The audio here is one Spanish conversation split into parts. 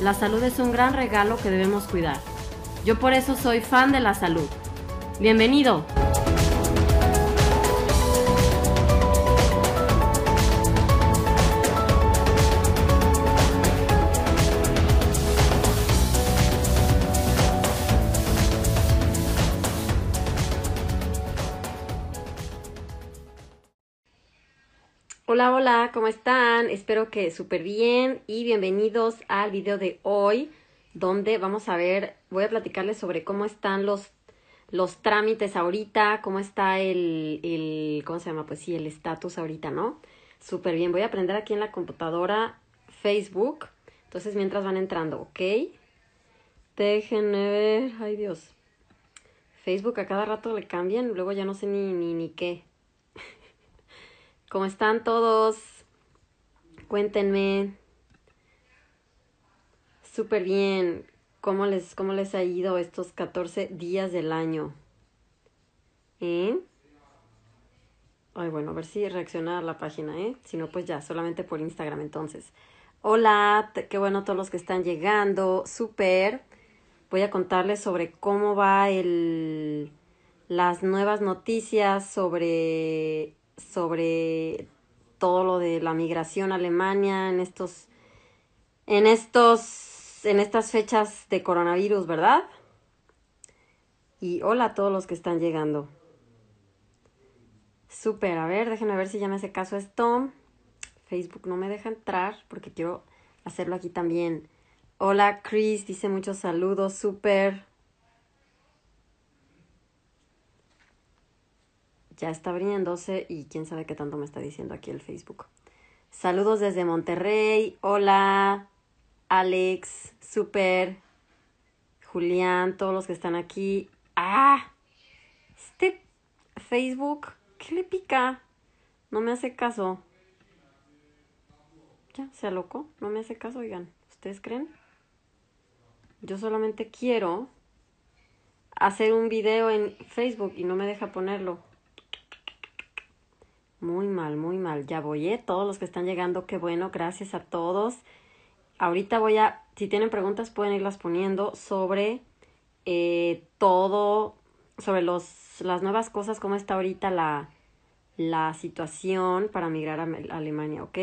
la salud es un gran regalo que debemos cuidar. Yo por eso soy fan de la salud. Bienvenido. Hola, hola, ¿cómo están? Espero que súper bien y bienvenidos al video de hoy donde vamos a ver, voy a platicarles sobre cómo están los, los trámites ahorita, cómo está el, el, ¿cómo se llama? Pues sí, el estatus ahorita, ¿no? Súper bien, voy a aprender aquí en la computadora Facebook, entonces mientras van entrando, ¿ok? Déjenme ver, ay Dios. Facebook a cada rato le cambian, luego ya no sé ni, ni, ni qué. ¿Cómo están todos? Cuéntenme. Súper bien. ¿Cómo les, ¿Cómo les ha ido estos 14 días del año? ¿Eh? Ay, bueno, a ver si reacciona a la página, ¿eh? Si no, pues ya, solamente por Instagram entonces. Hola, qué bueno todos los que están llegando. Súper. Voy a contarles sobre cómo va el las nuevas noticias sobre sobre todo lo de la migración a Alemania en estos en estos en estas fechas de coronavirus, ¿verdad? Y hola a todos los que están llegando. Súper, a ver, déjenme ver si ya me hace caso esto. Facebook no me deja entrar porque quiero hacerlo aquí también. Hola Chris, dice muchos saludos, súper. Ya está abriéndose y quién sabe qué tanto me está diciendo aquí el Facebook. Saludos desde Monterrey. Hola, Alex, Super, Julián, todos los que están aquí. Ah, este Facebook, ¿qué le pica? No me hace caso. Ya, se alocó, no me hace caso, oigan. ¿Ustedes creen? Yo solamente quiero hacer un video en Facebook y no me deja ponerlo. Muy mal, muy mal. Ya voy, ¿eh? Todos los que están llegando, qué bueno, gracias a todos. Ahorita voy a, si tienen preguntas, pueden irlas poniendo sobre eh, todo, sobre los, las nuevas cosas, cómo está ahorita la, la situación para migrar a, Alemania, ¿ok?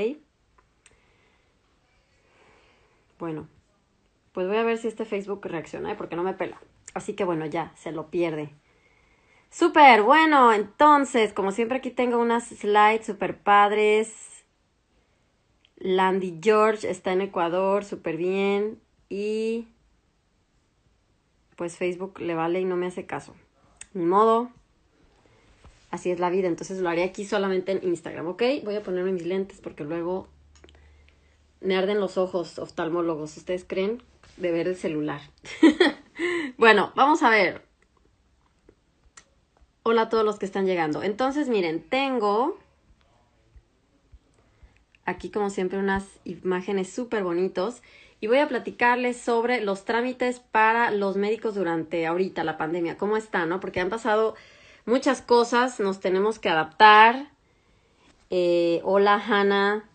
Bueno, pues voy a ver si este Facebook reacciona, ¿eh? porque no me pela. Así que bueno, ya, se lo pierde. Súper, bueno, entonces, como siempre aquí tengo unas slides súper padres. Landy George está en Ecuador, súper bien. Y pues Facebook le vale y no me hace caso. Ni modo. Así es la vida, entonces lo haré aquí solamente en Instagram, ¿ok? Voy a ponerme mis lentes porque luego me arden los ojos oftalmólogos. ¿Ustedes creen? De ver el celular. bueno, vamos a ver. Hola a todos los que están llegando. Entonces, miren, tengo aquí como siempre unas imágenes súper bonitos y voy a platicarles sobre los trámites para los médicos durante ahorita la pandemia. ¿Cómo están? ¿No? Porque han pasado muchas cosas, nos tenemos que adaptar. Eh, hola, Hannah.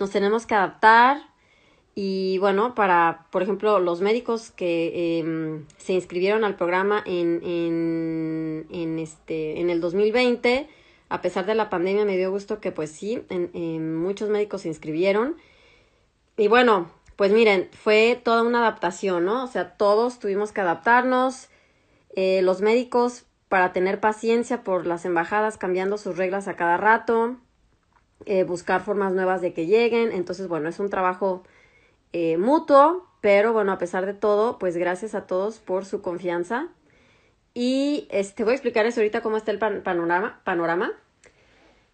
Nos tenemos que adaptar. Y bueno, para, por ejemplo, los médicos que em, se inscribieron al programa en, en, en, este, en el 2020, a pesar de la pandemia, me dio gusto que pues sí, en, muchos médicos se inscribieron. Y bueno, pues miren, fue toda una adaptación, ¿no? O sea, todos tuvimos que adaptarnos. eh, los médicos para tener paciencia por las embajadas cambiando sus reglas a cada rato, eh, buscar formas nuevas de que lleguen. Entonces, bueno, es un trabajo eh, mutuo, pero bueno, a pesar de todo, pues gracias a todos por su confianza. Y este, voy a explicarles ahorita cómo está el panorama. panorama.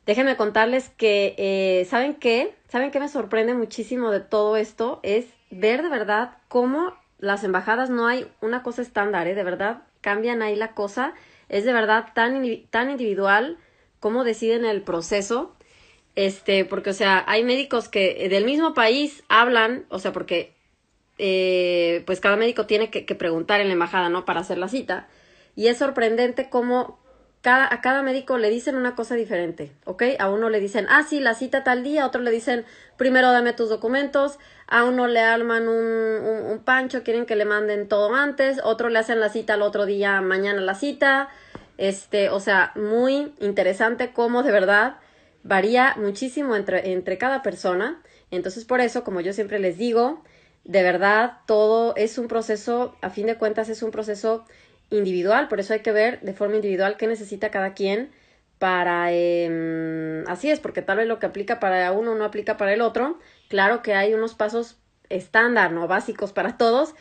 Déjenme contarles que, eh, ¿saben qué? ¿Saben qué me sorprende muchísimo de todo esto? Es ver de verdad cómo las embajadas no hay una cosa estándar, ¿eh? De verdad, cambian ahí la cosa. Es de verdad tan, tan individual cómo deciden el proceso. Este, porque, o sea, hay médicos que del mismo país hablan, o sea, porque, eh, pues cada médico tiene que, preguntar en la embajada, ¿no? Para hacer la cita. Y es sorprendente cómo cada, a cada médico le dicen una cosa diferente, ¿ok? A uno le dicen, ah, sí, la cita tal día, a otro le dicen, primero dame tus documentos, a uno le arman un, un, pancho, quieren que le manden todo antes, otro le hacen la cita al otro día, mañana la cita, este, o sea, muy interesante cómo de verdad varía muchísimo entre, entre cada persona. Entonces, por eso, como yo siempre les digo, de verdad, todo es un proceso, a fin de cuentas, es un proceso individual, por eso hay que ver de forma individual qué necesita cada quien para... Eh, así es, porque tal vez lo que aplica para uno no aplica para el otro. Claro que hay unos pasos estándar, ¿no? Básicos para todos,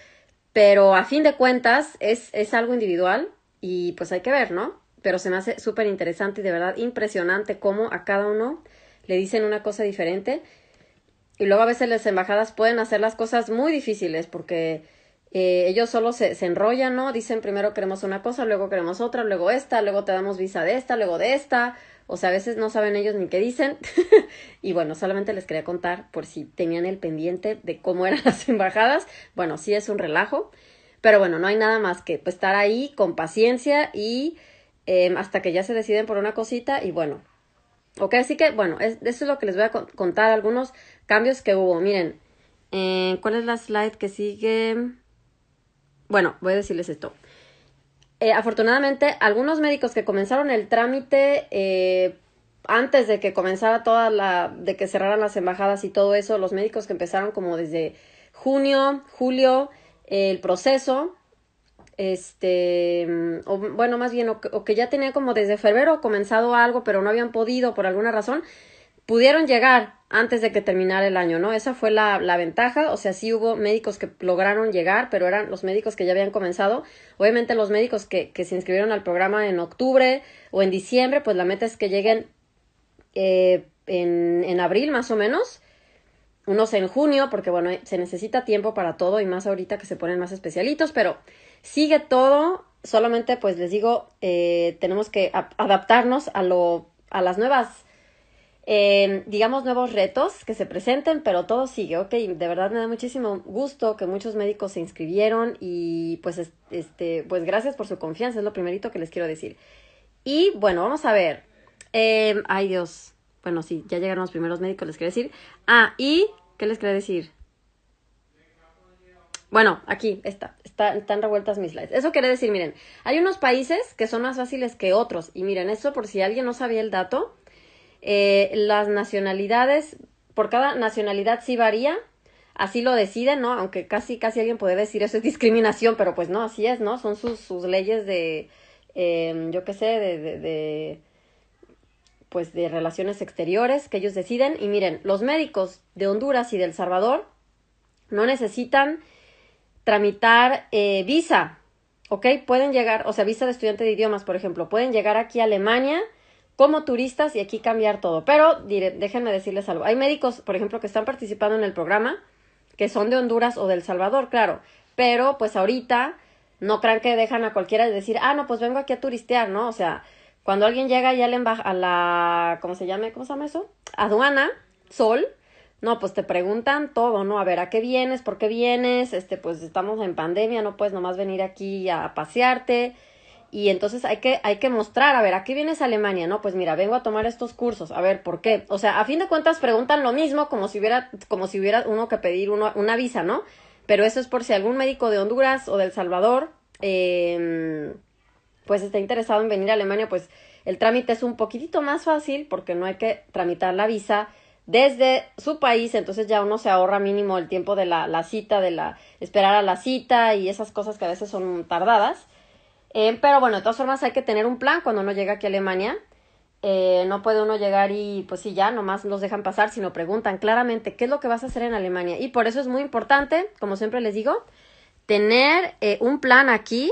pero a fin de cuentas es, es algo individual y pues hay que ver, ¿no? Pero se me hace súper interesante y de verdad impresionante cómo a cada uno le dicen una cosa diferente. Y luego a veces las embajadas pueden hacer las cosas muy difíciles porque eh, ellos solo se, se enrollan, ¿no? Dicen primero queremos una cosa, luego queremos otra, luego esta, luego te damos visa de esta, luego de esta. O sea, a veces no saben ellos ni qué dicen. y bueno, solamente les quería contar por si tenían el pendiente de cómo eran las embajadas. Bueno, sí es un relajo. Pero bueno, no hay nada más que pues, estar ahí con paciencia y em, hasta que ya se deciden por una cosita y bueno. Ok, así que bueno, es, eso es lo que les voy a contar, algunos cambios que hubo. Miren, eh, ¿cuál es la slide que sigue? Bueno, voy a decirles esto. Eh, afortunadamente, algunos médicos que comenzaron el trámite eh, antes de que comenzara toda la, de que cerraran las embajadas y todo eso, los médicos que empezaron como desde junio, julio, el proceso, este, o, bueno, más bien, o, o, que ya tenían como desde febrero comenzado algo, pero no habían podido por alguna razón, pudieron llegar antes de que terminara el año, ¿no? Esa fue la, la, ventaja, o sea, sí hubo médicos que lograron llegar, pero eran los médicos que ya habían comenzado. Obviamente los médicos que, que se inscribieron al programa en octubre o en diciembre, pues la meta es que lleguen eh, en, en abril más o menos, unos en junio, porque bueno, se necesita tiempo para todo y más ahorita que se ponen más especialitos, pero sigue todo, solamente pues les digo, eh, tenemos que adaptarnos a, lo, a las nuevas eh, digamos, nuevos retos que se presenten, pero todo sigue, ok. De verdad me da muchísimo gusto que muchos médicos se inscribieron y pues, este, pues gracias por su confianza, es lo primerito que les quiero decir. Y bueno, vamos a ver. Eh, ay Dios. Bueno, sí, ya llegaron los primeros médicos, les quiero decir. Ah, y, ¿qué les quiero decir? Bueno, aquí está, está, están revueltas mis slides. Eso quiere decir, miren, hay unos países que son más fáciles que otros. Y miren, eso por si alguien no sabía el dato, eh, las nacionalidades, por cada nacionalidad sí varía, así lo deciden, ¿no? Aunque casi, casi alguien puede decir eso es discriminación, pero pues no, así es, ¿no? Son sus, sus leyes de, eh, yo qué sé, de, de, pues de relaciones exteriores que ellos deciden. Y miren, los médicos de Honduras y del Salvador no necesitan tramitar eh, visa, ¿ok? Pueden llegar, o sea, visa de estudiante de idiomas, por ejemplo, pueden llegar aquí a Alemania como turistas y aquí cambiar todo. Pero déjenme decirles algo. Hay médicos, por ejemplo, que están participando en el programa, que son de Honduras o del Salvador, claro. Pero pues ahorita no crean que dejan a cualquiera de decir, ah, no, pues vengo aquí a turistear, ¿no? O sea, cuando alguien llega ya a la, ¿cómo se llama? ¿Cómo se llama eso? Aduana, Sol, no, pues te preguntan todo, ¿no? A ver, ¿a qué vienes? ¿Por qué vienes? Este, pues estamos en pandemia, no puedes nomás venir aquí a pasearte y entonces hay que, hay que mostrar, a ver, ¿a qué vienes a Alemania? No, pues mira, vengo a tomar estos cursos, a ver, ¿por qué? O sea, a fin de cuentas preguntan lo mismo como si hubiera, como si hubiera uno que pedir uno, una visa, ¿no? Pero eso es por si algún médico de Honduras o del Salvador, eh, pues está interesado en venir a Alemania, pues el trámite es un poquitito más fácil porque no hay que tramitar la visa desde su país, entonces ya uno se ahorra mínimo el tiempo de la, la cita, de la esperar a la cita y esas cosas que a veces son tardadas. Eh, pero bueno, de todas formas hay que tener un plan cuando uno llega aquí a Alemania. Eh, no puede uno llegar y pues sí, ya, nomás los dejan pasar, sino preguntan claramente qué es lo que vas a hacer en Alemania. Y por eso es muy importante, como siempre les digo, tener eh, un plan aquí.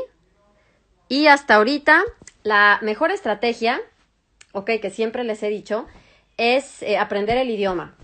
Y hasta ahorita, la mejor estrategia, ok, que siempre les he dicho, es aprender el idioma.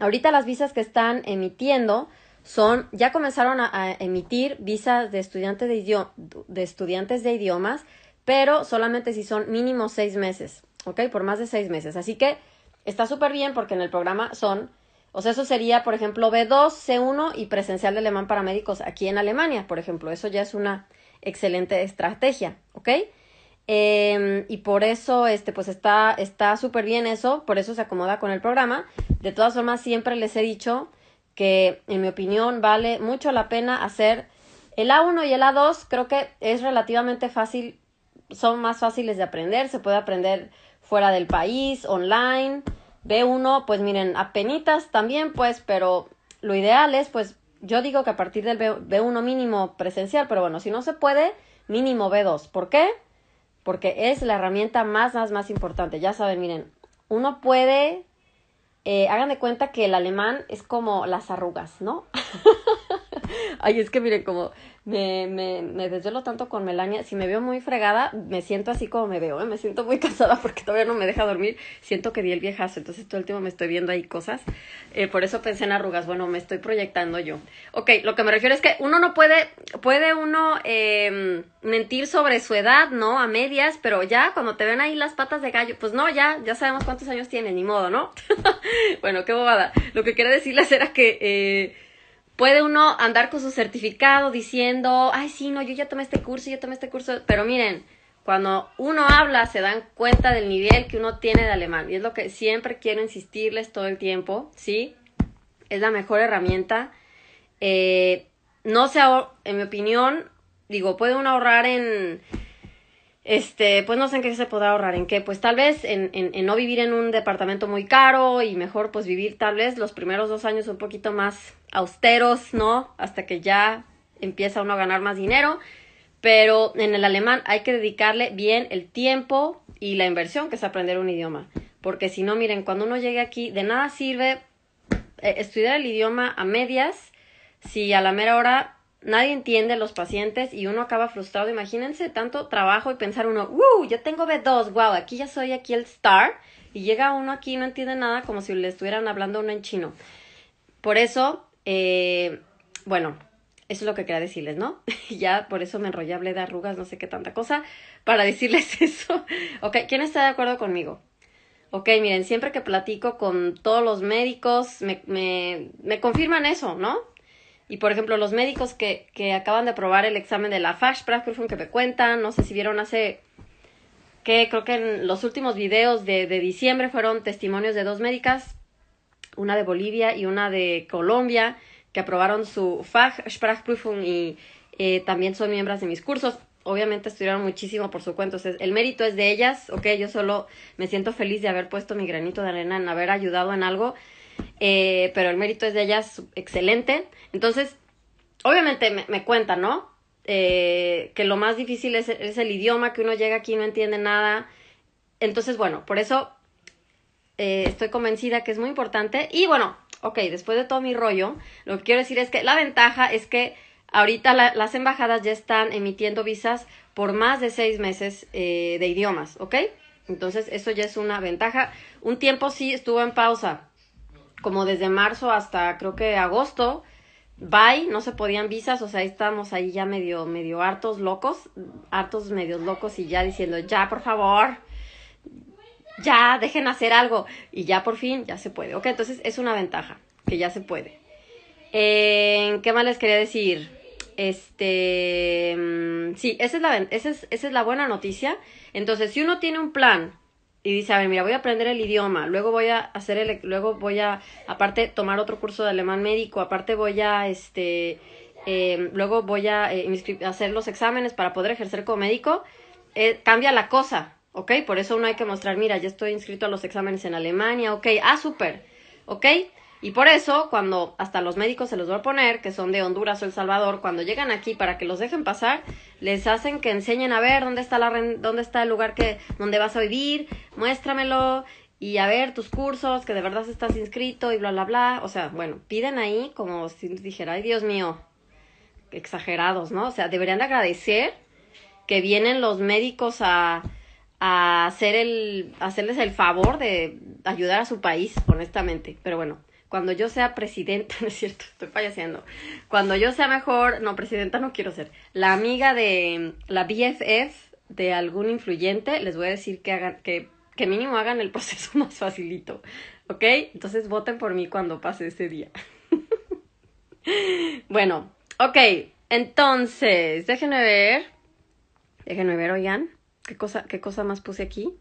Ahorita las visas que están emitiendo son, ya comenzaron a, emitir visas de estudiantes de, de estudiantes de idiomas, pero solamente si son mínimo seis meses, ¿ok? Por más de seis meses. Así que está súper bien porque en el programa son, o sea, eso sería, por ejemplo, B2, C1 y presencial de alemán para médicos aquí en Alemania, por ejemplo. Eso ya es una excelente estrategia, ¿ok? Em, y por eso, este, pues está, está súper bien eso, por eso se acomoda con el programa. De todas formas, siempre les he dicho que, en mi opinión, vale mucho la pena hacer el A1 y el A2. Creo que es relativamente fácil, son más fáciles de aprender, se puede aprender fuera del país, online. B1, pues miren, apenitas también, pues, pero lo ideal es, pues, yo digo que a partir del B1 mínimo presencial, pero bueno, si no se puede, mínimo B2. ¿Por qué? porque es la herramienta más, más, más importante. Ya saben, miren, uno puede, eh, hagan de cuenta que el alemán es como las arrugas, ¿no? Ay, es que miren, como me, me, me desvelo tanto con Melania. Si me veo muy fregada, me siento así como me veo, ¿eh? Me siento muy cansada porque todavía no me deja dormir. Siento que di el viejazo, entonces todo el tiempo me estoy viendo ahí cosas. Eh, por eso pensé en arrugas. Bueno, me estoy proyectando yo. Ok, lo que me refiero es que uno no puede, puede uno eh, mentir sobre su edad, ¿no? A medias, pero ya cuando te ven ahí las patas de gallo, pues no, ya, ya sabemos cuántos años tiene, ni modo, ¿no? bueno, qué bobada. Lo que quería decirles era que... Eh, puede uno andar con su certificado diciendo, ay, sí, no, yo ya tomé este curso, yo tomé este curso, pero miren, cuando uno habla se dan cuenta del nivel que uno tiene de alemán y es lo que siempre quiero insistirles todo el tiempo, ¿sí? Es la mejor herramienta. Eh, no sé, en mi opinión, digo, puede uno ahorrar en este, pues no sé en qué se podrá ahorrar, en qué, pues tal vez en, en, no vivir en un departamento muy caro y mejor pues vivir tal vez los primeros dos años un poquito más austeros, ¿no? Hasta que ya empieza uno a ganar más dinero, pero en el alemán hay que dedicarle bien el tiempo y la inversión que es aprender un idioma, porque si no, miren, cuando uno llegue aquí, de nada sirve eh, estudiar el idioma a medias si a la mera hora nadie entiende a los pacientes y uno acaba frustrado. Imagínense tanto trabajo y pensar uno, ¡uh! Ya tengo B2, wow, aquí ya soy aquí el star. Y llega uno aquí y no entiende nada como si le estuvieran hablando uno en chino. Por eso, eh, bueno, eso es lo que quería decirles, ¿no? ya por eso me enrollé, hablé de arrugas, no sé qué tanta cosa, para decirles eso. ok, ¿quién está de acuerdo conmigo? Ok, miren, siempre que platico con todos los médicos, me, me, me confirman eso, ¿no? Y por ejemplo, los médicos que, que acaban de aprobar el examen de la Fachsprachprüfung que me cuentan, no sé si vieron hace que creo que en los últimos videos de, de diciembre fueron testimonios de dos médicas, una de Bolivia y una de Colombia, que aprobaron su Fachsprachprüfung y eh, también son miembros de mis cursos. Obviamente estudiaron muchísimo por su cuenta. el mérito es de ellas, ok, yo solo me siento feliz de haber puesto mi granito de arena en haber ayudado en algo eh, pero el mérito es de ellas excelente. Entonces, obviamente me, cuentan, ¿no? Eh, que lo más difícil es, el idioma, que uno llega aquí y no entiende nada. Entonces, bueno, por eso eh, estoy convencida que es muy importante. Y bueno, ok, después de todo mi rollo, lo que quiero decir es que la ventaja es que ahorita las embajadas ya están emitiendo visas por más de seis meses de idiomas, ¿ok? Entonces, eso ya es una ventaja. Un tiempo sí estuvo en pausa como desde marzo hasta creo que agosto, bye, no se podían visas, o sea, estábamos ahí ya medio, medio hartos locos, hartos medios locos y ya diciendo, ya, por favor, ya, dejen hacer algo. Y ya por fin, ya se puede. Ok, entonces es una ventaja, que ya se puede. Eh, ¿Qué más les quería decir? Este, mm, sí, esa es, la, esa, es, esa es la buena noticia. Entonces, si uno tiene un plan y dice, a ver, mira, voy a aprender el idioma, luego voy a hacer el, luego voy a, aparte, tomar otro curso de alemán médico, aparte voy a, este, eh, luego voy a eh, hacer los exámenes para poder ejercer como médico, eh, cambia la cosa, ¿ok? Por eso uno hay que mostrar, mira, ya estoy inscrito a los exámenes en Alemania, ¿ok? Ah, súper, ¿ok? Y por eso, cuando hasta los médicos se los voy a poner, que son de Honduras o El Salvador, cuando llegan aquí para que los dejen pasar, les hacen que enseñen a ver dónde está la dónde está el lugar que donde vas a vivir, muéstramelo y a ver tus cursos, que de verdad estás inscrito y bla bla bla, o sea, bueno, piden ahí como si dijera, "Ay, Dios mío." Exagerados, ¿no? O sea, deberían de agradecer que vienen los médicos a a hacer el hacerles el favor de ayudar a su país, honestamente, pero bueno, cuando yo sea presidenta, no es cierto, estoy falleciendo. Cuando yo sea mejor, no, presidenta no quiero ser, la amiga de la BFF de algún influyente, les voy a decir que hagan, que, mínimo hagan el proceso más facilito, ¿ok? Entonces voten por mí cuando pase ese día. bueno, ok, entonces, déjenme ver, déjenme ver, oigan, ¿qué cosa, qué cosa más puse aquí?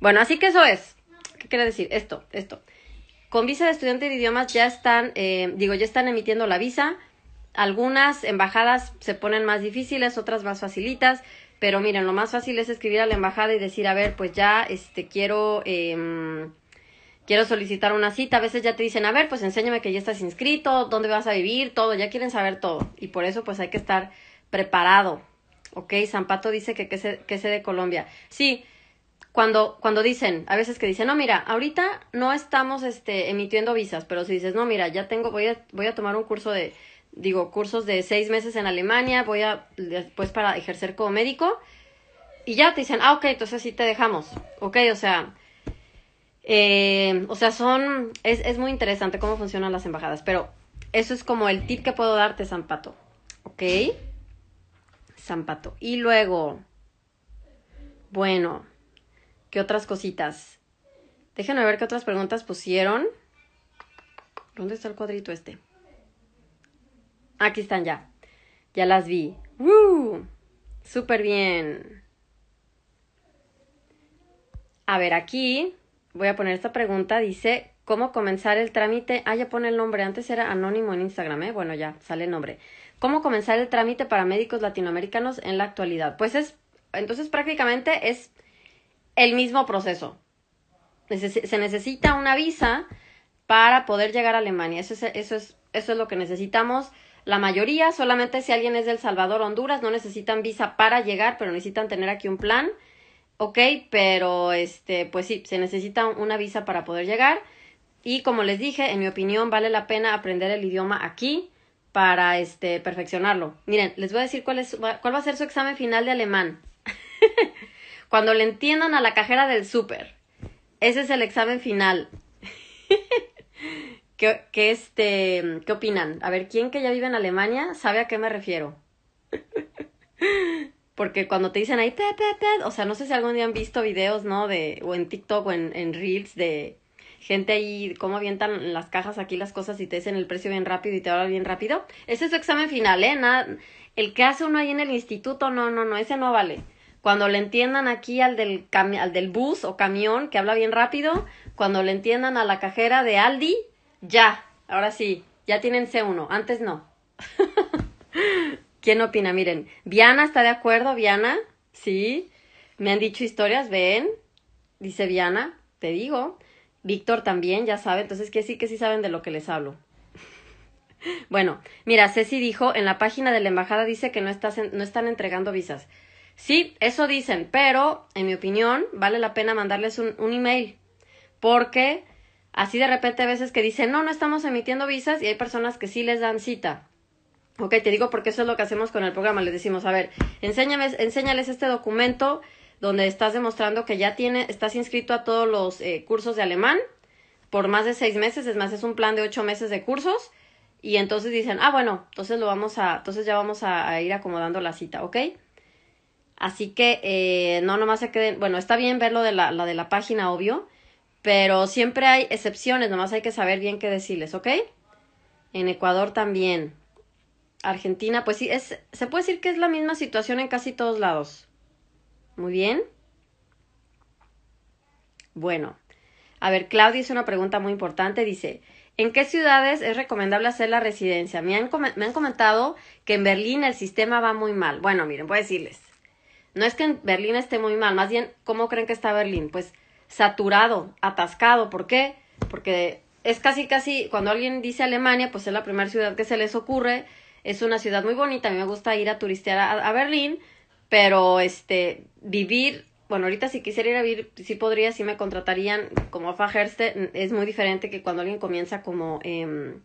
Bueno, así que eso es. ¿Qué quiere decir? Esto, esto. Con visa de estudiante de idiomas ya están, eh, digo, ya están emitiendo la visa. Algunas embajadas se ponen más difíciles, otras más facilitas. Pero miren, lo más fácil es escribir a la embajada y decir, a ver, pues ya, este, quiero, eh, quiero solicitar una cita. A veces ya te dicen, a ver, pues enséñame que ya estás inscrito, dónde vas a vivir, todo. Ya quieren saber todo. Y por eso, pues hay que estar preparado. Ok, Zampato dice que que se, que se de Colombia. Sí, cuando, cuando dicen, a veces que dicen, no, mira, ahorita no estamos este, emitiendo visas, pero si dices, no, mira, ya tengo, voy a, voy a tomar un curso de, digo, cursos de seis meses en Alemania, voy a, después para ejercer como médico, y ya te dicen, ah, ok, entonces sí te dejamos, ok, o sea, eh, o sea, son, es, es muy interesante cómo funcionan las embajadas, pero eso es como el tip que puedo darte, Zampato, ok, Zampato, y luego, bueno, ¿Qué otras cositas? Déjenme ver qué otras preguntas pusieron. ¿Dónde está el cuadrito este? Aquí están ya. Ya las vi. ¡Woo! Súper bien. A ver, aquí voy a poner esta pregunta. Dice, ¿cómo comenzar el trámite? Ah, ya pone el nombre. Antes era anónimo en Instagram, ¿eh? Bueno, ya sale el nombre. ¿Cómo comenzar el trámite para médicos latinoamericanos en la actualidad? Pues es, entonces prácticamente es el mismo proceso. se necesita una visa para poder llegar a Alemania. Eso es, eso, es, eso es lo que necesitamos. La mayoría, solamente si alguien es del Salvador, Honduras, no necesitan visa para llegar, pero necesitan tener aquí un plan. Ok, pero este, pues sí, se necesita una visa para poder llegar. Y como les dije, en mi opinión, vale la pena aprender el idioma aquí para este, perfeccionarlo. Miren, les voy a decir cuál, es, cuál va a ser su examen final de alemán. Cuando le entiendan a la cajera del súper. Ese es el examen final. ¿Qué, qué, este, ¿Qué opinan? A ver, ¿quién que ya vive en Alemania sabe a qué me refiero? Porque cuando te dicen ahí, o sea, no sé si algún día han visto videos, ¿no? De, o en TikTok o en, en Reels de gente ahí, cómo avientan las cajas aquí las cosas y te dicen el precio bien rápido y te hablan bien rápido. Ese es su examen final, ¿eh? Nada, el que hace uno ahí en el instituto, no, no, no, ese no vale. Cuando le entiendan aquí al del, al del bus o camión que habla bien rápido, cuando le entiendan a la cajera de Aldi, ya, ahora sí, ya tienen C1, antes no. ¿Quién opina? Miren, Viana está de acuerdo, Viana, sí, me han dicho historias, ven, dice Viana, te digo. Víctor también, ya sabe, entonces que sí, que sí saben de lo que les hablo. bueno, mira, Ceci dijo, en la página de la embajada dice que no, estás no están entregando visas. Sí, eso dicen, pero en mi opinión vale la pena mandarles un, un email porque así de repente a veces que dicen, no, no estamos emitiendo visas y hay personas que sí les dan cita. Ok, te digo porque eso es lo que hacemos con el programa. Les decimos, a ver, enséñame, enséñales este documento donde estás demostrando que ya tiene, estás inscrito a todos los eh, cursos de alemán por más de seis meses. Es más, es un plan de ocho meses de cursos. Y entonces dicen, ah, bueno, entonces lo vamos a, entonces ya vamos a, a ir acomodando la cita, ¿ok? Así que eh, no nomás se queden, bueno, está bien ver lo de la, de la página, obvio, pero siempre hay excepciones, nomás hay que saber bien qué decirles, ¿ok? En Ecuador también. Argentina, pues sí, es, se puede decir que es la misma situación en casi todos lados. Muy bien. Bueno, a ver, Claudia hizo una pregunta muy importante. Dice, ¿en qué ciudades es recomendable hacer la residencia? Me han, me han comentado que en Berlín el sistema va muy mal. Bueno, miren, voy a decirles. No es que Berlín esté muy mal, más bien, ¿cómo creen que está Berlín? Pues saturado, atascado. ¿Por qué? Porque es casi, casi, cuando alguien dice Alemania, pues es la primera ciudad que se les ocurre. es una ciudad muy bonita, a mí me gusta ir a turistear a, Berlín, pero este, vivir, bueno, ahorita si quisiera ir a vivir, sí podría, sí me contratarían como Fajerste, es muy diferente que cuando alguien comienza como, em,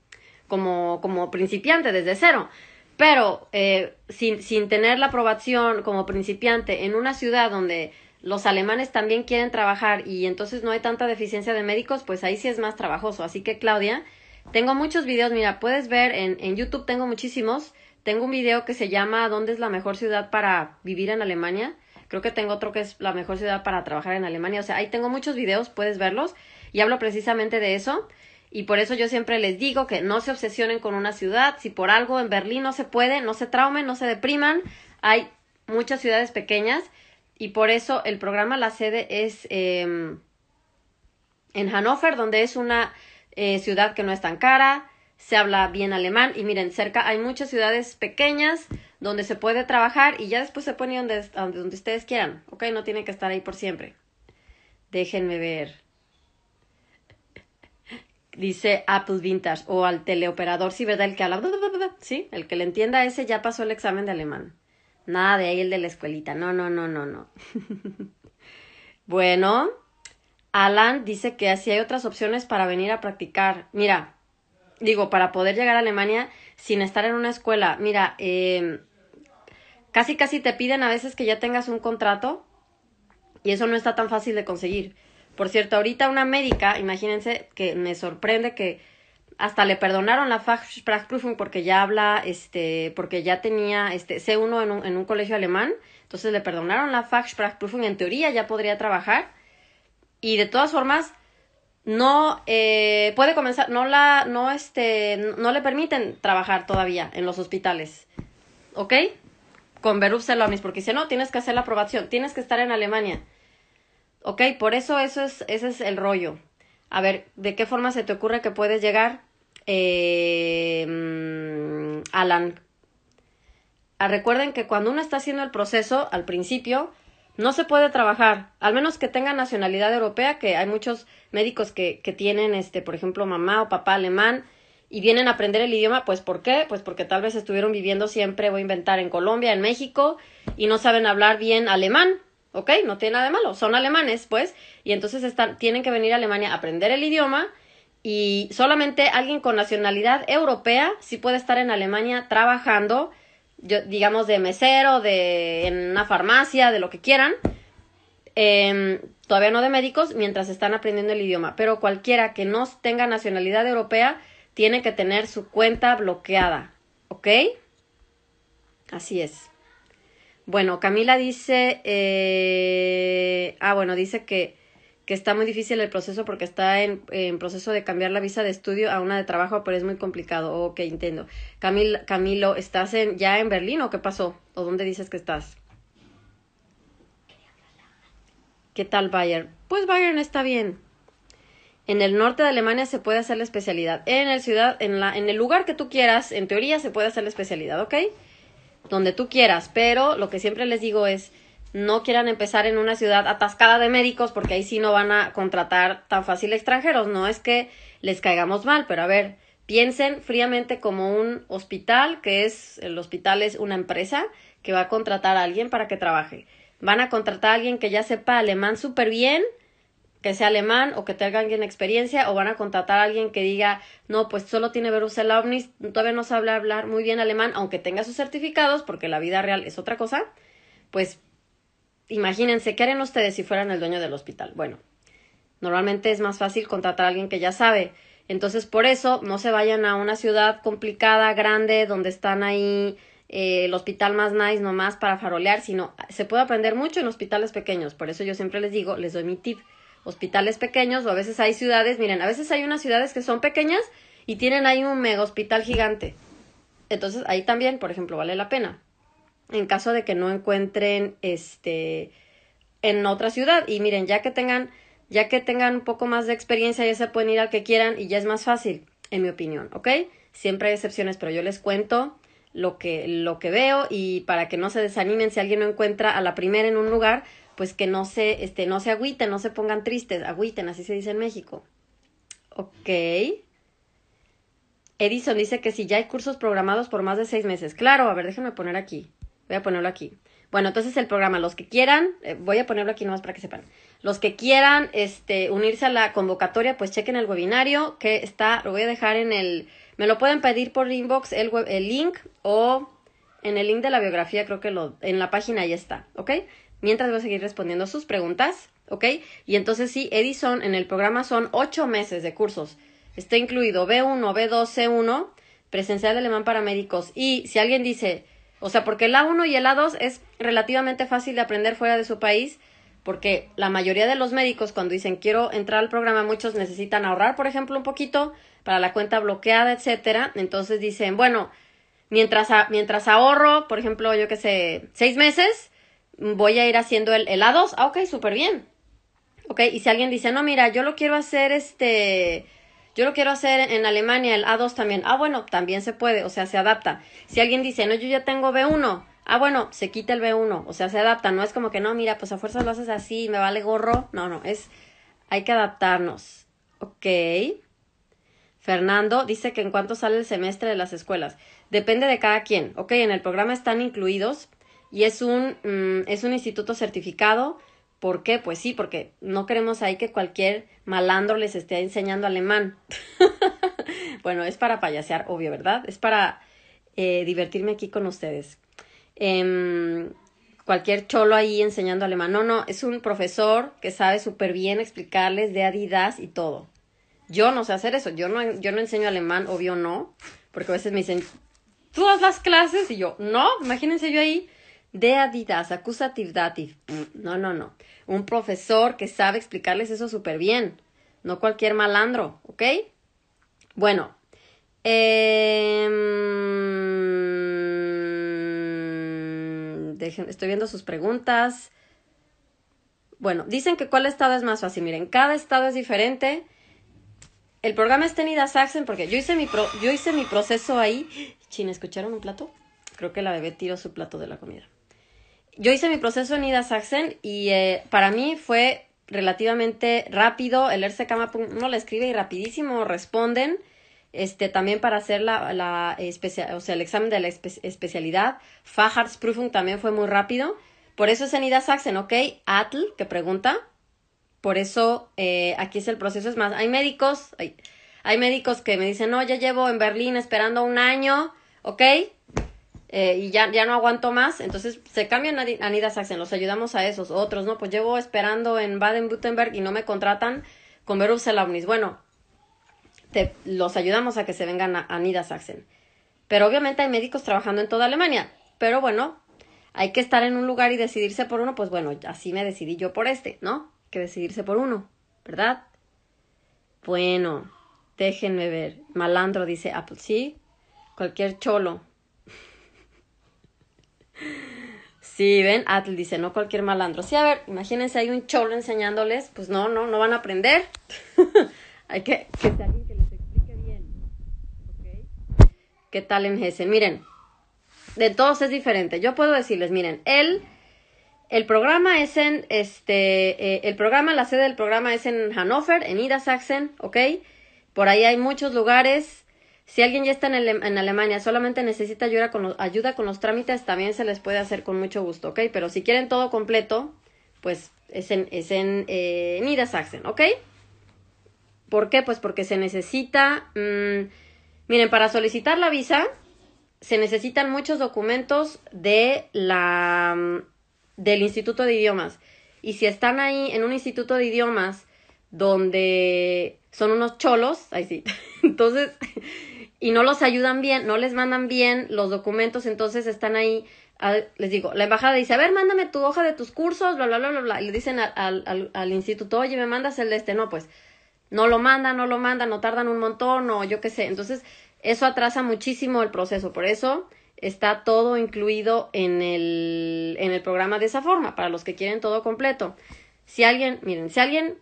como, como principiante desde cero. Pero eh, sin, sin tener la aprobación como principiante en una ciudad donde los alemanes también quieren trabajar y entonces no hay tanta deficiencia de médicos, pues ahí sí es más trabajoso. Así que Claudia, tengo muchos videos, mira, puedes ver en, en YouTube, tengo muchísimos. Tengo un video que se llama ¿Dónde es la mejor ciudad para vivir en Alemania? Creo que tengo otro que es la mejor ciudad para trabajar en Alemania. O sea, ahí tengo muchos videos, puedes verlos. Y hablo precisamente de eso. Y por eso yo siempre les digo que no se obsesionen con una ciudad. Si por algo en Berlín no se puede, no se traumen, no se depriman. Hay muchas ciudades pequeñas y por eso el programa, la sede es em, en Hannover, donde es una eh, ciudad que no es tan cara, se habla bien alemán y miren, cerca hay muchas ciudades pequeñas donde se puede trabajar y ya después se pone donde, donde, ustedes quieran, ¿ok? No tienen que estar ahí por siempre. Déjenme ver dice Apple Vintage o al teleoperador, sí, ¿verdad? El que habla, sí, el que le entienda ese ya pasó el examen de alemán. Nada de ahí el de la escuelita, no, no, no, no, no. bueno, Alan dice que así hay otras opciones para venir a practicar. Mira, digo, para poder llegar a Alemania sin estar en una escuela. Mira, eh, casi casi te piden a veces que ya tengas un contrato y eso no está tan fácil de conseguir. Por cierto, ahorita una médica, imagínense que me sorprende que hasta le perdonaron la Fachsprachprüfung porque ya habla, este, porque ya tenía este C1 en un, en un colegio alemán, entonces le perdonaron la Fachsprachprüfung, en teoría ya podría trabajar y de todas formas no eh, puede comenzar, no la, no este, no le permiten trabajar todavía en los hospitales, ¿ok? Con Beruf porque si no, tienes que hacer la aprobación, tienes que estar en Alemania. ¿Ok? Por eso, eso es, ese es el rollo. A ver, ¿de qué forma se te ocurre que puedes llegar, eh, mm, Alan? Ah, recuerden que cuando uno está haciendo el proceso, al principio, no se puede trabajar, al menos que tenga nacionalidad europea, que hay muchos médicos que, que tienen, este, por ejemplo, mamá o papá alemán, y vienen a aprender el idioma, pues ¿por qué? Pues porque tal vez estuvieron viviendo siempre, voy a inventar, en Colombia, en México, y no saben hablar bien alemán, ¿ok? No tiene nada de malo, son alemanes, pues, y entonces están, tienen que venir a Alemania a aprender el idioma y solamente alguien con nacionalidad europea sí puede estar en Alemania trabajando, yo, digamos, de mesero, de, en una farmacia, de lo que quieran, em, todavía no de médicos, mientras están aprendiendo el idioma, pero cualquiera que no tenga nacionalidad europea tiene que tener su cuenta bloqueada, ¿ok? Así es. Bueno, Camila dice, eh, ah, bueno, dice que, que está muy difícil el proceso porque está en, en, proceso de cambiar la visa de estudio a una de trabajo, pero es muy complicado. Ok, entiendo. Camil, Camilo, ¿estás en, ya en Berlín o qué pasó? ¿O dónde dices que estás? ¿Qué tal Bayern? Pues Bayern está bien. En el norte de Alemania se puede hacer la especialidad. En el ciudad, en la, en el lugar que tú quieras, en teoría se puede hacer la especialidad, ¿ok? Donde tú quieras, pero lo que siempre les digo es, no quieran empezar en una ciudad atascada de médicos porque ahí sí no van a contratar tan fácil extranjeros, no es que les caigamos mal, pero a ver, piensen fríamente como un hospital, que es, el hospital es una empresa que va a contratar a alguien para que trabaje. Van a contratar a alguien que ya sepa alemán súper bien, que sea alemán o que tenga alguien experiencia o van a contratar a alguien que diga, no, pues solo tiene Berufsel Omnis, todavía no sabe hablar muy bien alemán, aunque tenga sus certificados, porque la vida real es otra cosa, pues imagínense, ¿qué harían ustedes si fueran el dueño del hospital? Bueno, normalmente es más fácil contratar a alguien que ya sabe. Entonces, por eso, no se vayan a una ciudad complicada, grande, donde están ahí eh, el hospital más nice nomás para farolear, sino se puede aprender mucho en hospitales pequeños. Por eso yo siempre les digo, les doy mi tip hospitales pequeños o a veces hay ciudades, miren, a veces hay unas ciudades que son pequeñas y tienen ahí un mega hospital gigante. Entonces ahí también, por ejemplo, vale la pena. En caso de que no encuentren este en otra ciudad y miren, ya que tengan ya que tengan un poco más de experiencia ya se pueden ir al que quieran y ya es más fácil, en mi opinión, ¿ok? Siempre hay excepciones, pero yo les cuento lo que lo que veo y para que no se desanimen si alguien no encuentra a la primera en un lugar, pues que no se, este, no se agüiten, no se pongan tristes, agüiten, así se dice en México. Ok. Edison dice que si ya hay cursos programados por más de seis meses. Claro, a ver, déjenme poner aquí. Voy a ponerlo aquí. Bueno, entonces el programa, los que quieran, eh, voy a ponerlo aquí nomás para que sepan. Los que quieran este, unirse a la convocatoria, pues chequen el webinario que está, lo voy a dejar en el, me lo pueden pedir por inbox el, el link o en el link de la biografía, creo que lo, en la página ya está, ¿ok? Mientras voy a seguir respondiendo sus preguntas, ¿ok? Y entonces sí, Edison en el programa son ocho meses de cursos. Está incluido B1, B2, C1, presencial de alemán para médicos. Y si alguien dice, o sea, porque el A1 y el A2 es relativamente fácil de aprender fuera de su país, porque la mayoría de los médicos cuando dicen quiero entrar al programa, muchos necesitan ahorrar, por ejemplo, un poquito para la cuenta bloqueada, etcétera. Entonces dicen, bueno, mientras, mientras ahorro, por ejemplo, yo qué sé, seis meses, voy a ir haciendo el, el A2. Ah, ok, súper bien. Ok, y si alguien dice, no, mira, yo lo quiero hacer este yo lo quiero hacer en Alemania, el A2 también. Ah, bueno, también se puede, o sea, se adapta. Si alguien dice, no, yo ya tengo B1. Ah, bueno, se quita el B1, o sea, se adapta. No es como que, no, mira, pues a fuerza lo haces así, me vale gorro. No, no, es, hay que adaptarnos. Ok. Fernando dice que en cuánto sale el semestre de las escuelas. Depende de cada quien. Ok, en el programa están incluidos y es un, mm, es un instituto certificado ¿Por qué? Pues sí, porque no queremos ahí que cualquier malandro les esté enseñando alemán. bueno, es para payasear, obvio, ¿verdad? Es para eh, divertirme aquí con ustedes. Em, cualquier cholo ahí enseñando alemán. No, no, es un profesor que sabe súper bien explicarles de Adidas y todo. Yo no sé hacer eso. Yo no, yo no enseño alemán, obvio no. Porque a veces me dicen, ¿tú das las clases? Y yo, no, imagínense yo ahí de Adidas, accusative dative. Mm, no, no, no. Un profesor que sabe explicarles eso súper bien. No cualquier malandro, ¿ok? Bueno. Em, estoy viendo sus preguntas. Bueno, dicen que cuál estado es más fácil. Miren, cada estado es diferente. El programa está en Ida Saxen porque yo hice mi, yo hice mi proceso ahí. Chin, ¿escucharon un plato? Creo que la bebé tiró su plato de la comida yo hice mi proceso en Ida Saxen y eh, para mí fue relativamente rápido. El Ersekama uno le escribe y rapidísimo responden. Este, también para hacer la, la o sea, el examen de la especialidad. Facharsprüfung también fue muy rápido. Por eso es en Ida Saxen, ¿ok? Atl, que pregunta. Por eso eh, aquí es el proceso. Es más, hay médicos, hay, hay médicos que me dicen, no, ya llevo en Berlín esperando un año, ¿ok? Eh, y ya, ya no aguanto más, entonces se cambian a, a Saxen, los ayudamos a esos, otros, ¿no? Pues llevo esperando en Baden-Württemberg y no me contratan con Berufserlaubnis. Bueno, te, los ayudamos a que se vengan a, a Saxen. Pero obviamente hay médicos trabajando en toda Alemania, pero bueno, hay que estar en un lugar y decidirse por uno, pues bueno, así me decidí yo por este, ¿no? Que decidirse por uno, ¿verdad? Bueno, déjenme ver. Malandro dice Apple, sí, cualquier cholo. Sí, ven, Atl dice, no cualquier malandro. Sí, a ver, imagínense, hay un cholo enseñándoles, pues no, no, no van a aprender. hay que, que sea alguien que les explique bien. ¿Qué tal en Hessen? Miren, de todos es diferente. Yo puedo decirles, miren, el, el programa es en, este, eh, el programa, la sede del programa es en Hannover, en Ida Sachsen, ¿ok? Por ahí hay muchos lugares si alguien ya está en, Alemania, solamente necesita ayuda con, los, ayuda con los trámites, también se les puede hacer con mucho gusto, ¿ok? Pero si quieren todo completo, pues es en, es en eh, Niedersachsen, ¿ok? ¿Por qué? Pues porque se necesita, mm, miren, para solicitar la visa se necesitan muchos documentos de la, mm, del Instituto de Idiomas. Y si están ahí en un instituto de idiomas donde son unos cholos, ahí sí, entonces y no los ayudan bien, no les mandan bien los documentos, entonces están ahí, les digo, la embajada dice, a ver, mándame tu hoja de tus cursos, bla, bla, bla, bla, bla, y le dicen al, al, al, instituto, oye, me mandas el de este, no, pues, no lo mandan, no lo mandan, no tardan un montón, o yo qué sé, entonces, eso atrasa muchísimo el proceso, por eso está todo incluido en el, en el programa de esa forma, para los que quieren todo completo. Si alguien, miren, si alguien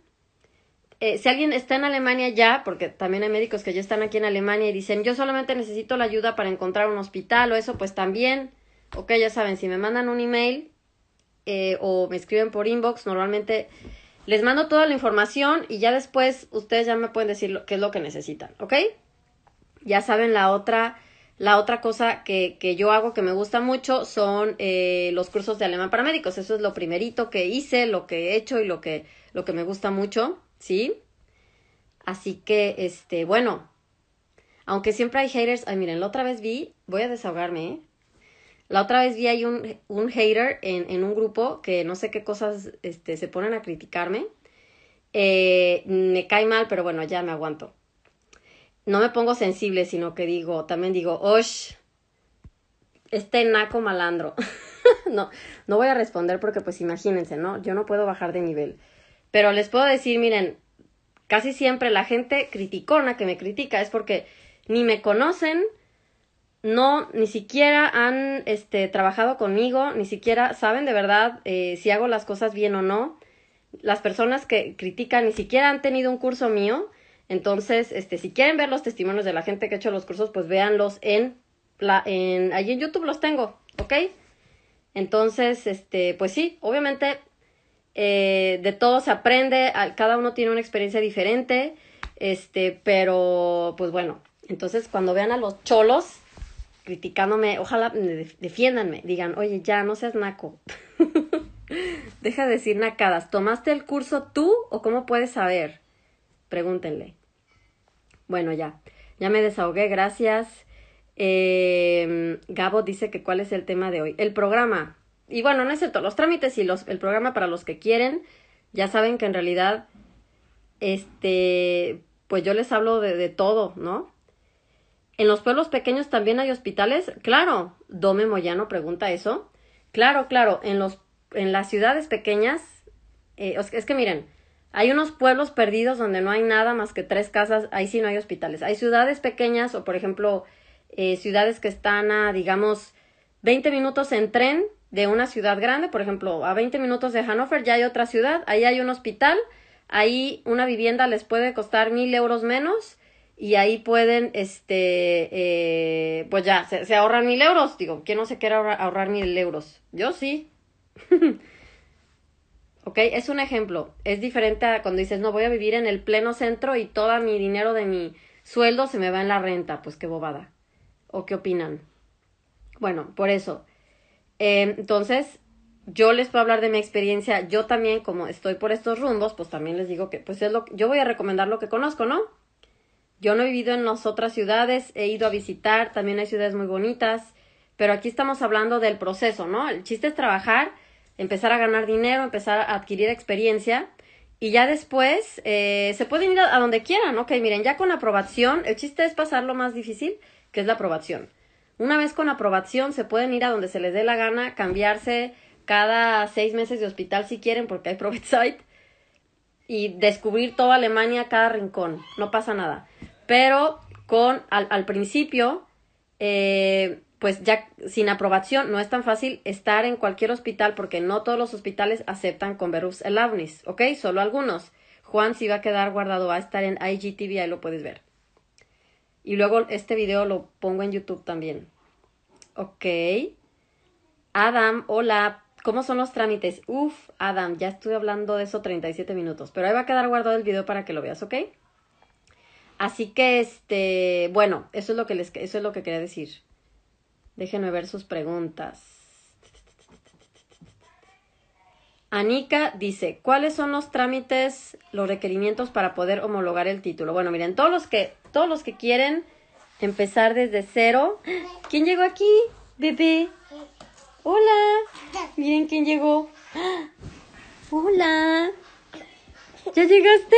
eh, si alguien está en Alemania ya, porque también hay médicos que ya están aquí en Alemania y dicen, yo solamente necesito la ayuda para encontrar un hospital o eso, pues también, ok, ya saben, si me mandan un email eh, o me escriben por inbox, normalmente les mando toda la información y ya después ustedes ya me pueden decir qué es lo que necesitan, ¿ok? Ya saben, la otra, la otra cosa que, que yo hago que me gusta mucho son eh, los cursos de alemán para médicos. Eso es lo primerito que hice, lo que he hecho y lo que, lo que me gusta mucho, ¿sí? Así que, este, bueno, aunque siempre hay haters, ay, miren, la otra vez vi, voy a desahogarme, ¿eh? La otra vez vi ahí un, un hater en, en, un grupo que no sé qué cosas este, se ponen a criticarme. Eh, me cae mal, pero bueno, ya me aguanto. No me pongo sensible, sino que digo, también digo, osh, este naco malandro. no, no voy a responder porque pues imagínense, ¿no? Yo no puedo bajar de nivel. Pero les puedo decir, miren, casi siempre la gente criticona que me critica es porque ni me conocen, no, ni siquiera han este, trabajado conmigo, ni siquiera saben de verdad eh, si hago las cosas bien o no. Las personas que critican ni siquiera han tenido un curso mío. Entonces, este, si quieren ver los testimonios de la gente que ha hecho los cursos, pues véanlos en, la, en, allí en YouTube los tengo, ¿ok? Entonces, este, pues sí, obviamente eh, de todo se aprende, cada uno tiene una experiencia diferente, este, pero pues bueno, entonces cuando vean a los cholos, criticándome, ojalá defiéndanme, digan, oye, ya, no seas naco. Deja de decir nacadas. ¿Tomaste el curso tú o cómo puedes saber? Pregúntenle. Bueno, ya, ya me desahogué, gracias. Eh, Gabo dice que cuál es el tema de hoy. El programa. Y bueno, no es cierto, los trámites y los, el programa para los que quieren, ya saben que en realidad, este, pues yo les hablo de, todo, ¿no? ¿En los pueblos pequeños también hay hospitales? Claro. Dome Moyano pregunta eso. Claro, claro. En, los, en las ciudades pequeñas, eh, es que miren, hay unos pueblos perdidos donde no hay nada más que tres casas, ahí sí no hay hospitales. Hay ciudades pequeñas o, por ejemplo, eh, ciudades que están a, digamos, 20 minutos en tren de una ciudad grande, por ejemplo, a 20 minutos de Hannover ya hay otra ciudad, ahí hay un hospital, ahí una vivienda les puede costar mil euros menos y ahí pueden, este, eh, pues ya, se, ahorran mil euros. Digo, ¿quién no se quiere ahorrar, mil euros? Yo sí. ok, es un ejemplo. Es diferente a cuando dices, no, voy a vivir en el pleno centro y todo mi dinero de mi sueldo se me va en la renta. Pues qué bobada. ¿O qué opinan? Bueno, por eso. Eh, entonces, yo les puedo hablar de mi experiencia. Yo también, como estoy por estos rumbos, pues también les digo que, pues es lo yo voy a recomendar lo que conozco, ¿no? Yo no he vivido en las otras ciudades, he ido a visitar, también hay ciudades muy bonitas, pero aquí estamos hablando del proceso, ¿no? El chiste es trabajar, empezar a ganar dinero, empezar a adquirir experiencia y ya después eh, se pueden ir a, donde quieran, ok, miren, ya con aprobación, el chiste es pasar lo más difícil, que es la aprobación. Una vez con aprobación se pueden ir a donde se les dé la gana, cambiarse cada seis meses de hospital si quieren, porque hay Provide Site, y descubrir toda Alemania, cada rincón, no pasa nada pero con al, al principio, eh, pues ya sin aprobación no es tan fácil estar en cualquier hospital porque no todos los hospitales aceptan con el Avnis, ¿ok? Solo algunos. Juan si va a quedar guardado, va a estar en IGTV, ahí lo puedes ver. Y luego este video lo pongo en YouTube también. Ok. Adam, hola. ¿Cómo son los trámites? Uf, Adam, ya estuve hablando de eso 37 minutos. Pero ahí va a quedar guardado el video para que lo veas, ¿ok? Así que, este, bueno, eso es lo que les, eso es lo que quería decir. Déjenme ver sus preguntas. Anika dice, ¿cuáles son los trámites, los requerimientos para poder homologar el título? Bueno, miren, todos los que, todos los que quieren empezar desde cero. ¿Quién llegó aquí? Bebé. Hola. Miren quién llegó. Hola. ¿Ya llegaste?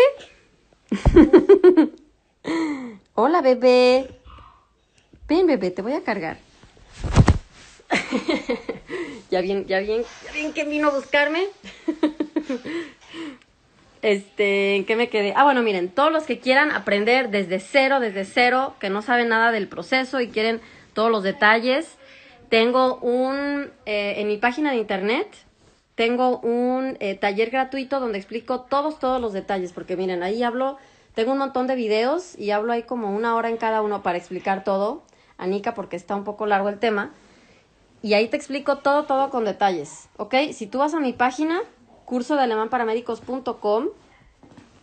Hola, bebé. Ven, bebé, te voy a cargar. ya bien, ya bien, ya bien que vino a buscarme. este, ¿en qué me quedé? Ah, bueno, miren, todos los que quieran aprender desde cero, desde cero, que no saben nada del proceso y quieren todos los detalles, tengo un, eh, en mi página de internet, tengo un eh, taller gratuito donde explico todos, todos los detalles, porque miren, ahí hablo tengo un montón de videos y hablo ahí como una hora en cada uno para explicar todo, Anika, porque está un poco largo el tema. Y ahí te explico todo, todo con detalles, ¿ok? Si tú vas a mi página, curso de alemán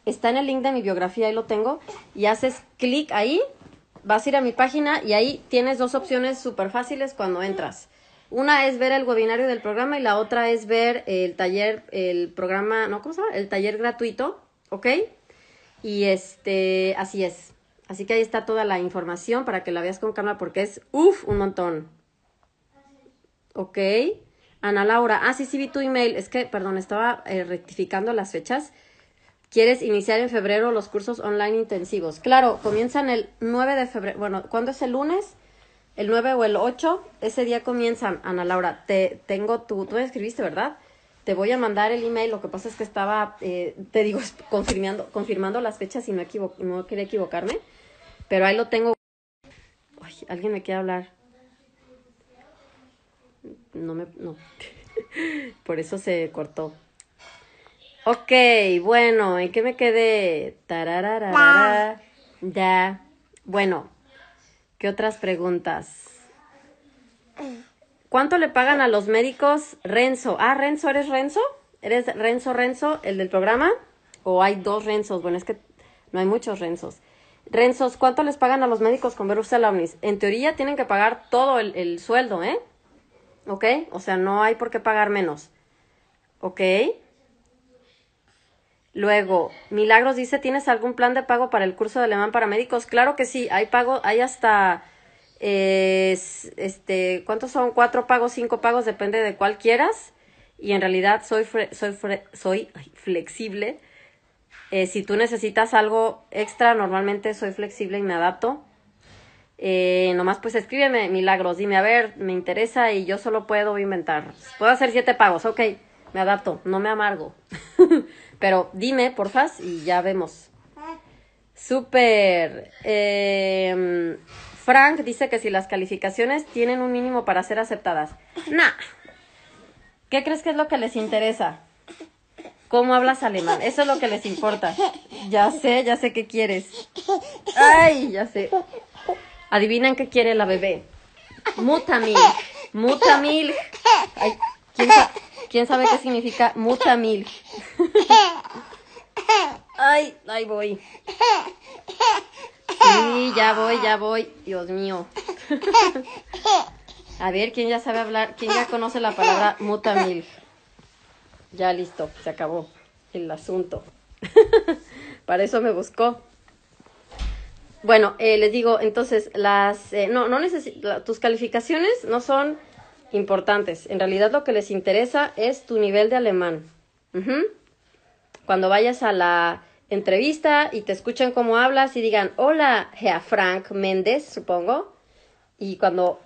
está en el link de mi biografía, ahí lo tengo, y haces clic ahí, vas a ir a mi página y ahí tienes dos opciones súper fáciles cuando entras. Una es ver el webinario del programa y la otra es ver el taller, el programa, ¿no? ¿Cómo se llama? El taller gratuito, ¿ok? Y este, así es. Así que ahí está toda la información para que la veas con calma porque es, uff, un montón. ¿Ok? Ana Laura, ah, sí, sí vi tu email. Es que, perdón, estaba eh, rectificando las fechas. ¿Quieres iniciar en febrero los cursos online intensivos? Claro, comienzan el 9 de febrero. Bueno, ¿cuándo es el lunes? El 9 o el 8. Ese día comienzan, Ana Laura. Te tengo tu, tú escribiste, ¿verdad? Te voy a mandar el email. Lo que pasa es que estaba, eh, te digo, confirmando, confirmando las fechas y no, no quería equivocarme. Pero ahí lo tengo. Ay, alguien me quiere hablar no me, no. Por eso se cortó. Ok, bueno, ¿en qué me quedé? Tararara. Ya. Bueno, ¿qué otras preguntas? ¿Cuánto le pagan a los médicos Renzo? Ah, Renzo, ¿eres Renzo? ¿Eres Renzo Renzo, el del programa? ¿O hay dos Renzos? Bueno, es que no hay muchos Renzos. Renzos, ¿cuánto les pagan a los médicos con Verus En teoría tienen que pagar todo el, el sueldo, ¿eh? ¿Ok? O sea, no hay por qué pagar menos. ¿Ok? Luego, Milagros dice, ¿tienes algún plan de pago para el curso de alemán para médicos? Claro que sí, hay pago, hay hasta, este, ¿cuántos son? Cuatro pagos, cinco pagos, depende de cuál quieras. Y en realidad soy, soy, soy flexible. Eh, si tú necesitas algo extra, normalmente soy flexible y me adapto. Eh, nomás pues escríbeme milagros, dime, a ver, me interesa y yo solo puedo inventar. Puedo hacer siete pagos, ok, me adapto, no me amargo. Pero dime, porfas, y ya vemos. Súper. Eh, Frank dice que si las calificaciones tienen un mínimo para ser aceptadas. Nah. ¿Qué crees que es lo que les interesa? ¿Cómo hablas alemán? Eso es lo que les importa. Ya sé, ya sé qué quieres. Ay, ya sé. Adivinan qué quiere la bebé. Mutamil. Mutamil. ¿quién, sabe qué significa mutamil? Ay, ahí voy. Sí, ya voy, ya voy. Dios mío. A ver, ¿quién ya sabe hablar? ¿Quién ya conoce la palabra mutamil? Ya listo, se acabó el asunto. Para eso me buscó. Bueno, eh, les digo, entonces, las, eh, no, no tus calificaciones no son importantes. En realidad lo que les interesa es tu nivel de alemán. Cuando vayas a la entrevista y te escuchen cómo hablas y digan, hola, Herr Frank Méndez, supongo. Y cuando,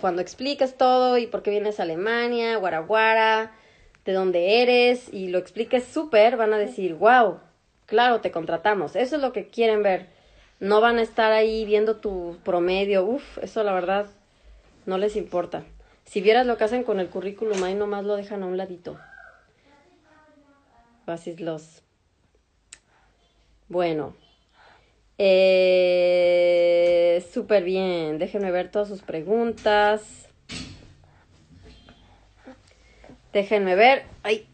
cuando expliques todo y por qué vienes a Alemania, Guaraguara, de dónde eres, y lo expliques súper, van a decir, wow, claro, te contratamos. Eso es lo que quieren ver no van a estar ahí viendo tu promedio. Uf, eso la verdad no les importa. Si vieras lo que hacen con el currículum, ahí nomás lo dejan a un ladito. los. Bueno. Eh, Súper bien. Déjenme ver todas sus preguntas. Déjenme ver. Ay,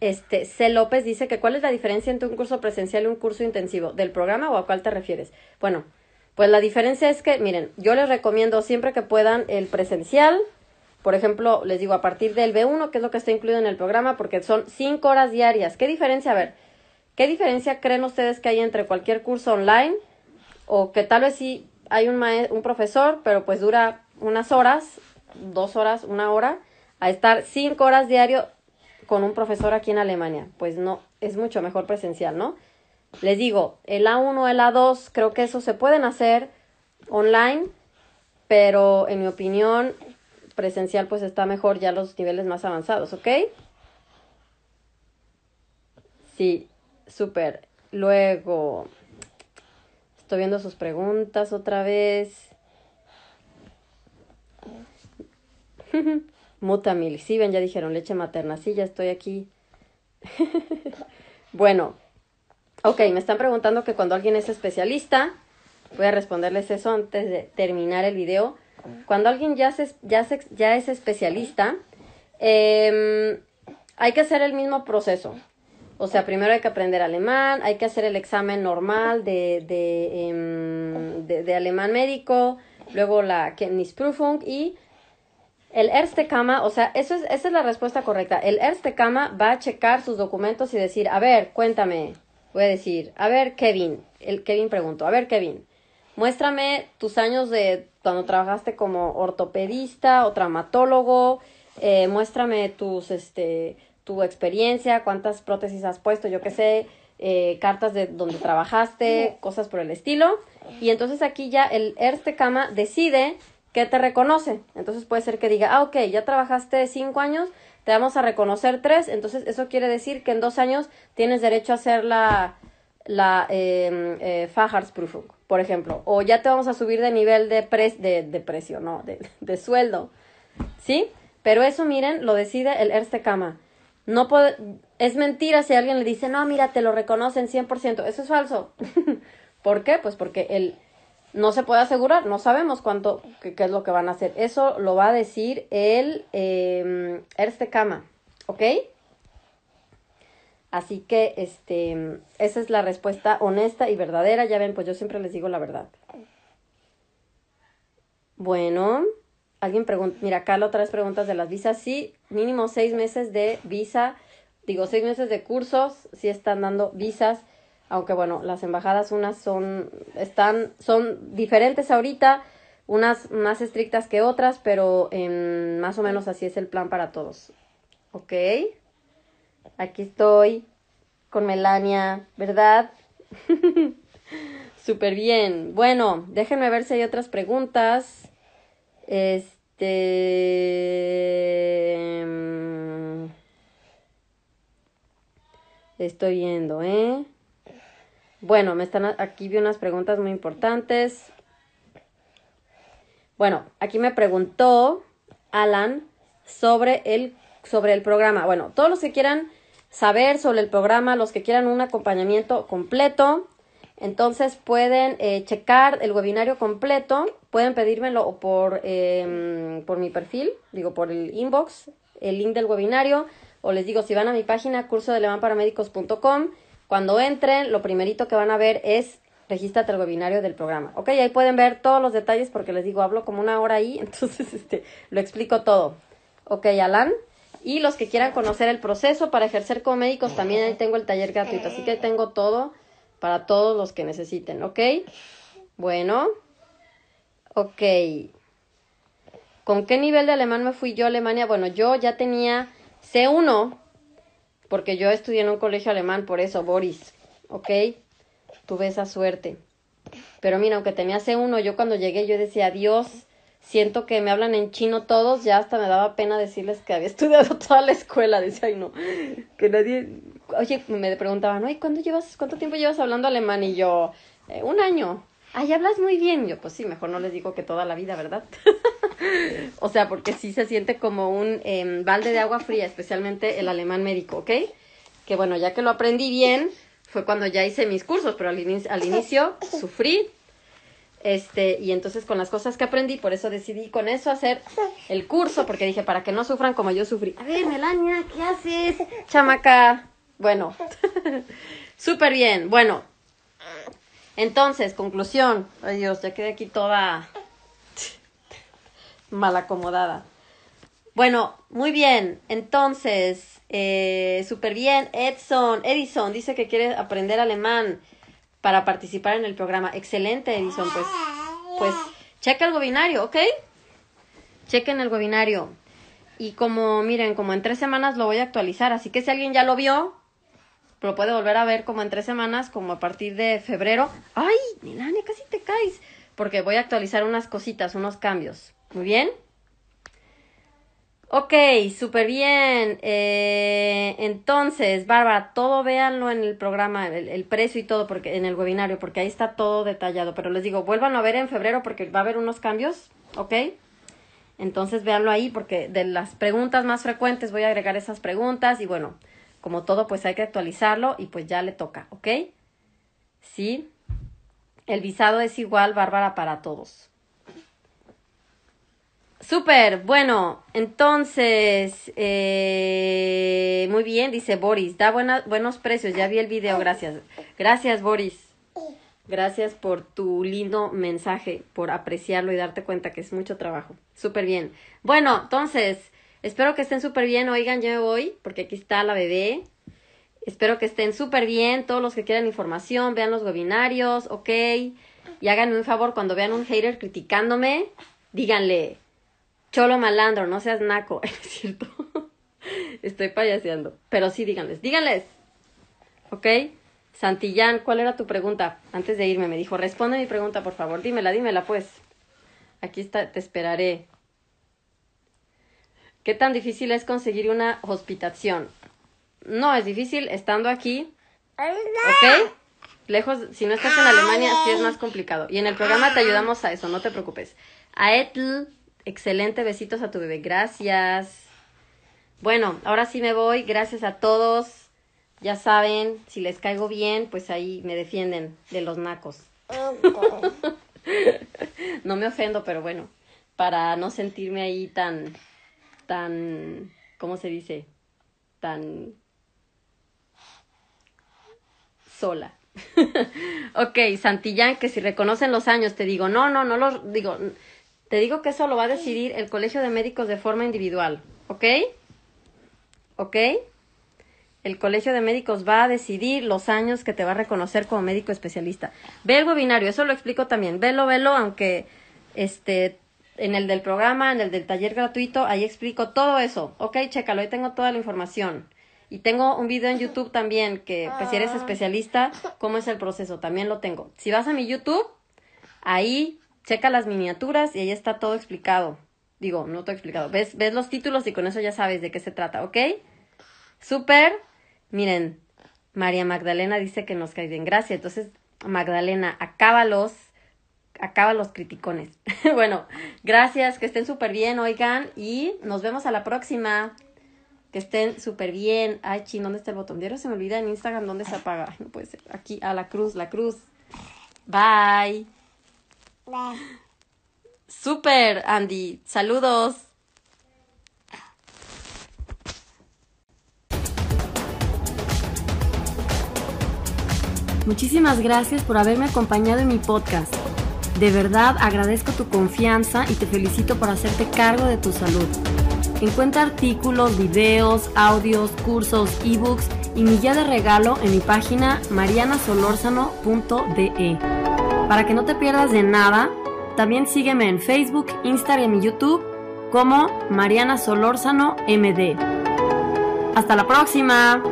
Este, C. López dice que cuál es la diferencia entre un curso presencial y un curso intensivo, del programa o a cuál te refieres. Bueno, pues la diferencia es que, miren, yo les recomiendo siempre que puedan el presencial, por ejemplo, les digo a partir del B1, que es lo que está incluido en el programa, porque son cinco horas diarias. ¿Qué diferencia? A ver, ¿qué diferencia creen ustedes que hay entre cualquier curso online o que tal vez sí hay un, un profesor, pero pues dura unas horas, dos horas, una hora, a estar cinco horas diario con un profesor aquí en Alemania. Pues no, es mucho mejor presencial, ¿no? Les digo, el A1, el A2, creo que eso se pueden hacer online, pero en mi opinión, presencial pues está mejor ya los niveles más avanzados, ¿ok? Sí, súper. Luego, estoy viendo sus preguntas otra vez. Mutamil. Sí, ven, ya dijeron leche materna. Sí, ya estoy aquí. bueno, ok, me están preguntando que cuando alguien es especialista, voy a responderles eso antes de terminar el video. Cuando alguien ya, ya, ya es especialista, em, hay que hacer el mismo proceso. O sea, primero hay que aprender alemán, hay que hacer el examen normal de, de, em, de, de alemán médico, luego la Kenntnisprüfung y el Erste Kama, o sea, eso es, esa es la respuesta correcta. El Erste Kama va a checar sus documentos y decir, a ver, cuéntame. Voy a decir, a ver, Kevin. El Kevin preguntó, a ver, Kevin, muéstrame tus años de cuando trabajaste como ortopedista o traumatólogo, eh, muéstrame tus, este, tu experiencia, cuántas prótesis has puesto, yo qué sé, eh, cartas de donde trabajaste, cosas por el estilo. Y entonces aquí ya el Erste Kama decide que te reconoce. Entonces puede ser que diga, ah, ok, ya trabajaste cinco años, te vamos a reconocer tres. Entonces eso quiere decir que en dos años tienes derecho a hacer la, la eh, eh, por ejemplo. O ya te vamos a subir de nivel de, de, de precio, no, de, de sueldo. ¿Sí? Pero eso, miren, lo decide el Erste Kama. No es mentira si alguien le dice, no, mira, te lo reconocen 100%. Eso es falso. ¿Por qué? Pues porque el, no se puede asegurar, no sabemos cuánto, qué, es lo que van a hacer. Eso lo va a decir el eh, Erste Kama, ¿ok? Así que, este, esa es la respuesta honesta y verdadera. Ya ven, pues yo siempre les digo la verdad. Bueno, alguien pregunta, mira, acá otra vez preguntas de las visas. Sí, mínimo seis meses de visa, digo, seis meses de cursos, sí están dando visas, aunque bueno, las embajadas unas son, están, son diferentes ahorita, unas más estrictas que otras, pero más o menos así es el plan para todos. ¿Ok? Aquí estoy con Melania, ¿verdad? Súper bien. Bueno, déjenme ver si hay otras preguntas. Este. Mm, estoy viendo, ¿eh? Bueno, me están aquí vi unas preguntas muy importantes. Bueno, aquí me preguntó Alan sobre el sobre el programa. Bueno, todos los que quieran saber sobre el programa, los que quieran un acompañamiento completo, entonces pueden eh, checar el webinario completo, pueden pedírmelo por, eh, por mi perfil, digo por el inbox, el link del webinario, o les digo si van a mi página curso de cuando entren, lo primerito que van a ver es regístrate el webinario del programa. Ok, ahí pueden ver todos los detalles porque les digo, hablo como una hora ahí, entonces este, lo explico todo. Ok, Alan. Y los que quieran conocer el proceso para ejercer como médicos, también ahí tengo el taller gratuito, así que tengo todo para todos los que necesiten, ¿ok? Bueno, ok. ¿Con qué nivel de alemán me fui yo a Alemania? Bueno, yo ya tenía C1, porque yo estudié en un colegio alemán, por eso, Boris, ¿ok? Tuve esa suerte. Pero mira, aunque tenía C1, yo cuando llegué yo decía, Dios, siento que me hablan en chino todos, ya hasta me daba pena decirles que había estudiado toda la escuela, decía, ay no, que nadie, oye, me preguntaban, oye, ¿cuánto llevas, cuánto tiempo llevas hablando alemán? Y yo, eh, un año. Ay, hablas muy bien. Yo, pues sí, mejor no les digo que toda la vida, ¿verdad? o sea, porque sí se siente como un em, balde de agua fría, especialmente el alemán médico, ¿ok? Que bueno, ya que lo aprendí bien, fue cuando ya hice mis cursos, pero al, inicio sufrí. Este, y entonces con las cosas que aprendí, por eso decidí con eso hacer el curso, porque dije, para que no sufran como yo sufrí. A ver, Melania, ¿qué haces? Chamaca. Bueno, súper bien. Bueno, entonces, conclusión. Ay Dios, ya quedé aquí toda mal acomodada. Bueno, muy bien. Entonces, eh, súper bien. Edson, Edison dice que quiere aprender alemán para participar en el programa. Excelente, Edison. Pues, pues, checa el webinario, ¿ok? Chequen el webinario. Y como, miren, como en tres semanas lo voy a actualizar. Así que si alguien ya lo vio, lo puede volver a ver como en tres semanas, como a partir de febrero. ¡Ay, Milania, casi te caes! Porque voy a actualizar unas cositas, unos cambios. Muy bien. Ok, súper bien. Eh, entonces, Bárbara, todo véanlo en el programa, el, precio y todo, porque en el webinario, porque ahí está todo detallado. Pero les digo, vuélvanlo a ver en febrero porque va a haber unos cambios, ¿ok? Entonces, véanlo ahí porque de las preguntas más frecuentes voy a agregar esas preguntas y bueno, como todo, pues hay que actualizarlo y pues ya le toca, ¿ok? Sí. El visado es igual, Bárbara, para todos. Súper, bueno, entonces, eh, muy bien, dice Boris, da buenos precios, ya vi el video, gracias. Gracias, Boris. Gracias por tu lindo mensaje, por apreciarlo y darte cuenta que es mucho trabajo. Súper bien. Bueno, entonces, espero que estén súper bien. Oigan, yo me voy porque aquí está la bebé. Espero que estén súper bien. Todos los que quieran información, vean los webinarios, ok. Y háganme un favor, cuando vean un hater criticándome, díganle, cholo malandro, no seas naco. Es cierto. Estoy payaseando. Pero sí, díganles, díganles. ¿Ok? Santillán, ¿cuál era tu pregunta? Antes de irme, me dijo, responde mi pregunta, por favor. Dímela, dímela, pues. Aquí está, te esperaré. ¿Qué tan difícil es conseguir una hospitación? No, es difícil estando aquí. ¿Ok? Lejos, si no estás en Alemania, sí es más complicado. Y en el programa te ayudamos a eso, no te preocupes. A Etl, excelente, besitos a tu bebé. Gracias. Bueno, ahora sí me voy. Gracias a todos. Ya saben, si les caigo bien, pues ahí me defienden de los nacos. no me ofendo, pero bueno, para no sentirme ahí tan, tan, ¿cómo se dice? Tan sola. ok, Santillán, que si reconocen los años, te digo, no, no, no los digo, te digo que eso lo va a decidir el Colegio de Médicos de forma individual, ¿ok? ¿Ok? el Colegio de Médicos va a decidir los años que te va a reconocer como médico especialista. Ve el webinario, eso lo explico también. Velo, velo, aunque este en el del programa, en el del taller gratuito, ahí explico todo eso. Ok, chécalo, ahí tengo toda la información. Y tengo un video en YouTube también, que pues si eres especialista, cómo es el proceso, también lo tengo. Si vas a mi YouTube, ahí checa las miniaturas y ahí está todo explicado. Digo, no todo explicado. Ves, ves los títulos y con eso ya sabes de qué se trata, ¿ok? Súper. Miren, María Magdalena dice que nos cae bien. Gracias. Entonces, Magdalena, acábalos, acaba los criticones. bueno, gracias, que estén súper bien, oigan, y nos vemos a la próxima. Que estén súper bien. Ay, chin, ¿dónde está el botón? Diario se me olvida en Instagram dónde se apaga. no puede ser. Aquí, a la cruz, la cruz. Bye. Bye. Súper, Andy. Saludos. Muchísimas gracias por haberme acompañado en mi podcast. De verdad agradezco tu confianza y te felicito por hacerte cargo de tu salud. Encuentra artículos, videos, audios, cursos, ebooks y mi de regalo en mi página marianasolorzano.de. Para que no te pierdas de nada, también sígueme en Facebook, Instagram y YouTube como Mariana Solórzano MD. Hasta la próxima.